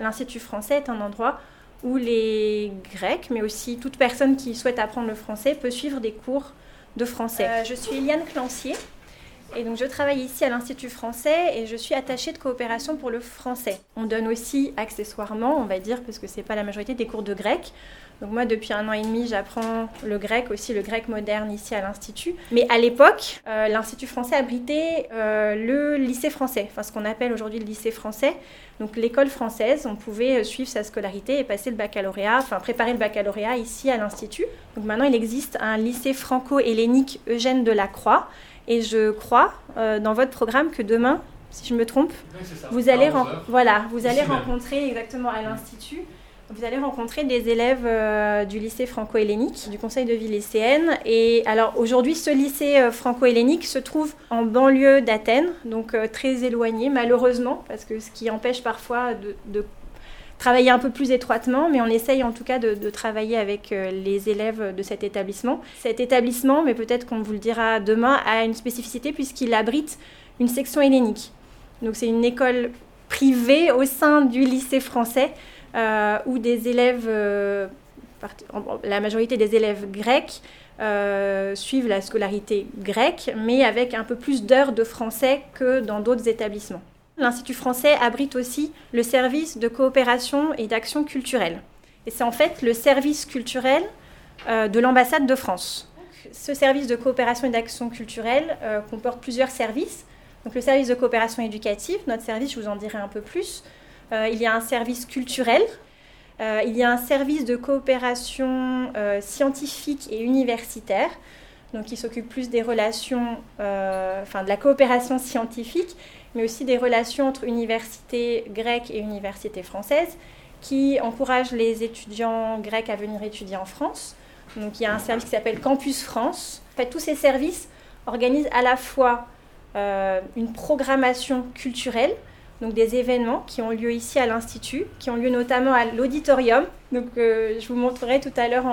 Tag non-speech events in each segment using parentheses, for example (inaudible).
L'Institut français est un endroit où les Grecs, mais aussi toute personne qui souhaite apprendre le français, peut suivre des cours de français. Euh, je suis Eliane Clancier. Et donc je travaille ici à l'Institut français et je suis attachée de coopération pour le français. On donne aussi accessoirement, on va dire, parce que c'est pas la majorité, des cours de grec. Donc moi, depuis un an et demi, j'apprends le grec, aussi le grec moderne ici à l'Institut. Mais à l'époque, euh, l'Institut français abritait euh, le lycée français, enfin ce qu'on appelle aujourd'hui le lycée français. Donc l'école française, on pouvait euh, suivre sa scolarité et passer le baccalauréat, enfin préparer le baccalauréat ici à l'Institut. Donc maintenant, il existe un lycée franco-hellénique Eugène Delacroix. Et je crois dans votre programme que demain, si je me trompe, vous allez, voilà, vous allez rencontrer exactement à l'Institut vous allez rencontrer des élèves euh, du lycée franco-hellénique, du conseil de vie lycéenne. Et alors aujourd'hui, ce lycée euh, franco-hellénique se trouve en banlieue d'Athènes, donc euh, très éloigné malheureusement, parce que ce qui empêche parfois de, travailler un peu plus étroitement, mais on essaye en tout cas de, travailler avec les élèves de cet établissement. Cet établissement, mais peut-être qu'on vous le dira demain, a une spécificité puisqu'il abrite une section hellénique. Donc c'est une école privée au sein du lycée français où des élèves, euh, la majorité des élèves grecs, euh, suivent la scolarité grecque, mais avec un peu plus d'heures de français que dans d'autres établissements. L'Institut français abrite aussi le service de coopération et d'action culturelle. Et c'est en fait le service culturel de l'ambassade de France. Ce service de coopération et d'action culturelle comporte plusieurs services. Donc le service de coopération éducative, notre service, je vous en dirai un peu plus, euh, il y a un service culturel, euh, il y a un service de coopération euh, scientifique et universitaire, donc qui s'occupe plus des relations, enfin de la coopération scientifique, mais aussi des relations entre universités grecques et universités françaises, qui encourage les étudiants grecs à venir étudier en France. Donc il y a un service qui s'appelle Campus France. En fait, tous ces services organisent à la fois une programmation culturelle, donc des événements qui ont lieu ici à l'Institut, qui ont lieu notamment à l'auditorium. Donc euh, je vous montrerai tout à l'heure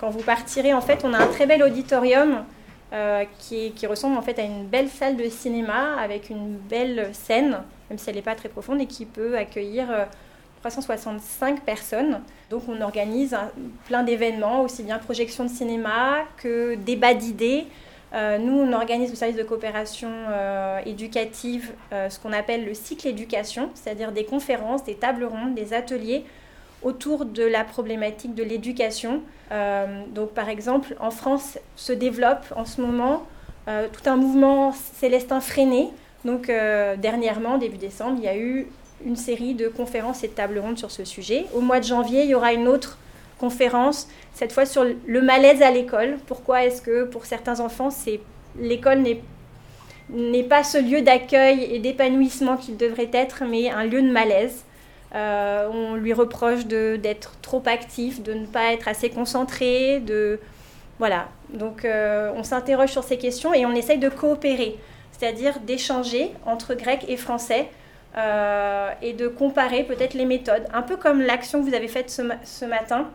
quand vous partirez. En fait, on a un très bel auditorium euh, qui, ressemble en fait à une belle salle de cinéma avec une belle scène, même si elle n'est pas très profonde, et qui peut accueillir 365 euh, personnes. Donc on organise plein d'événements, aussi bien projection de cinéma que débat d'idées. Euh, nous, on organise le service de coopération euh, éducative, euh, ce qu'on appelle le cycle éducation, c'est-à-dire des conférences, des tables rondes, des ateliers autour de la problématique de l'éducation. donc, par exemple, en France se développe en ce moment tout un mouvement célestin freiné. Donc, dernièrement, début décembre, il y a eu une série de conférences et de tables rondes sur ce sujet. Au mois de janvier, il y aura une autre conférence, cette fois sur le malaise à l'école. Pourquoi est-ce que pour certains enfants, l'école n'est pas ce lieu d'accueil et d'épanouissement qu'il devrait être, mais un lieu de malaise. Euh, on lui reproche d'être trop actif, de ne pas être assez concentré, de voilà. Donc euh, on s'interroge sur ces questions et on essaye de coopérer, c'est-à-dire d'échanger entre grec et français euh, et de comparer peut-être les méthodes, un peu comme l'action que vous avez faite ce matin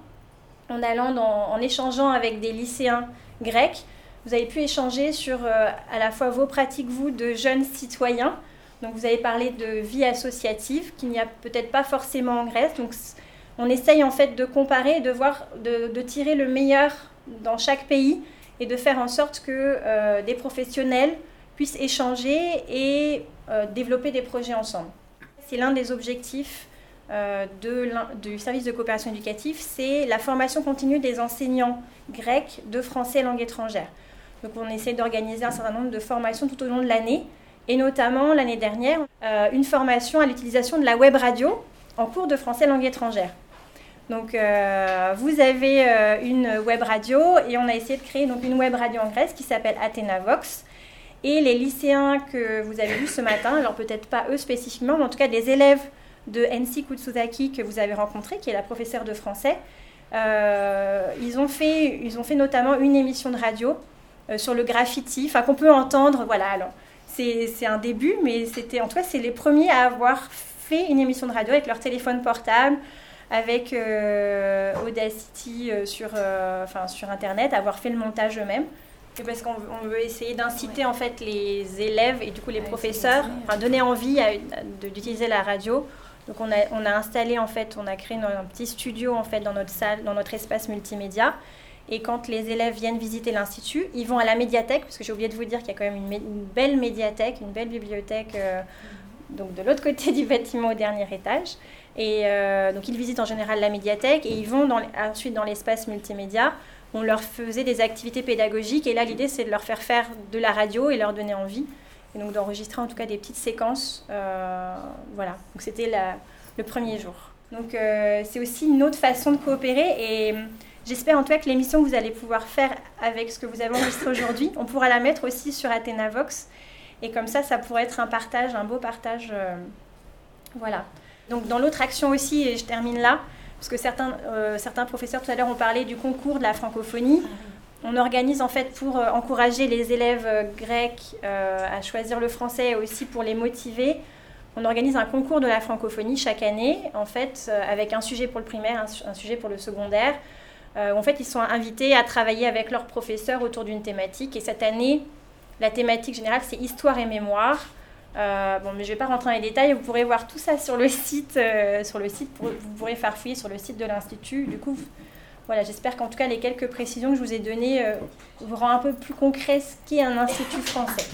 en allant en échangeant avec des lycéens grecs. Vous avez pu échanger sur euh, à la fois vos pratiques, vous, de jeunes citoyens. Donc vous avez parlé de vie associative, qu'il n'y a peut-être pas forcément en Grèce. Donc on essaye en fait de comparer, de voir, de, tirer le meilleur dans chaque pays et de faire en sorte que euh, des professionnels puissent échanger et euh, développer des projets ensemble. C'est l'un des objectifs de, du service de coopération éducative, c'est la formation continue des enseignants grecs de français langue étrangère. Donc on essaie d'organiser un certain nombre de formations tout au long de l'année, et notamment l'année dernière, euh, une formation à l'utilisation de la web radio en cours de français langue étrangère. Donc euh, vous avez une web radio et on a essayé de créer donc une web radio en Grèce qui s'appelle Athénavox. Et les lycéens que vous avez vus ce matin, alors peut-être pas eux spécifiquement, mais en tout cas des élèves de Ensi Kutsuzaki que vous avez rencontré, qui est la professeure de français. Euh, ils, ont fait, ils ont fait notamment une émission de radio euh, sur le graffiti, enfin qu'on peut entendre. Voilà, alors c'est un début, mais c'était en tout cas c'est les premiers à avoir fait une émission de radio avec leur téléphone portable, avec euh, Audacity sur, enfin, sur Internet, avoir fait le montage eux-mêmes. C'est parce qu'on veut essayer d'inciter en fait les élèves et du coup les professeurs, enfin donner envie d'utiliser la radio Donc on a, installé en fait, on a créé un petit studio en fait dans notre salle, dans notre espace multimédia. Et quand les élèves viennent visiter l'institut, ils vont à la médiathèque, parce que j'ai oublié de vous dire qu'il y a quand même une, belle médiathèque, une belle bibliothèque, euh, donc de l'autre côté (laughs) du bâtiment au dernier étage. Et euh, donc ils visitent en général la médiathèque et ils vont ensuite dans l'espace multimédia. On leur faisait des activités pédagogiques et là l'idée c'est de leur faire faire de la radio et leur donner envie. Et donc d'enregistrer en tout cas des petites séquences. Euh, voilà, donc c'était le premier jour. Donc c'est aussi une autre façon de coopérer et J'espère en tout cas que l'émission que vous allez pouvoir faire avec ce que vous avez enregistré (laughs) aujourd'hui, on pourra la mettre aussi sur Athénavox. Et comme ça, ça pourrait être un partage, un beau partage. Euh, voilà. Donc dans l'autre action aussi, et je termine là, parce que certains, euh, certains professeurs tout à l'heure ont parlé du concours de la francophonie. On organise en fait pour euh, encourager les élèves grecs à choisir le français et aussi pour les motiver. On organise un concours de la francophonie chaque année, en fait, avec un sujet pour le primaire, un sujet pour le secondaire. Euh, en fait, ils sont invités à travailler avec leurs professeurs autour d'une thématique. Et cette année, la thématique générale, c'est histoire et mémoire. Euh, bon, mais je ne vais pas rentrer dans les détails. Vous pourrez voir tout ça sur le site. Euh, sur le site vous pourrez faire fouiller sur le site de l'Institut. Du coup, voilà, j'espère qu'en tout cas, les quelques précisions que je vous ai données vous rendent un peu plus concret ce qu'est un institut français.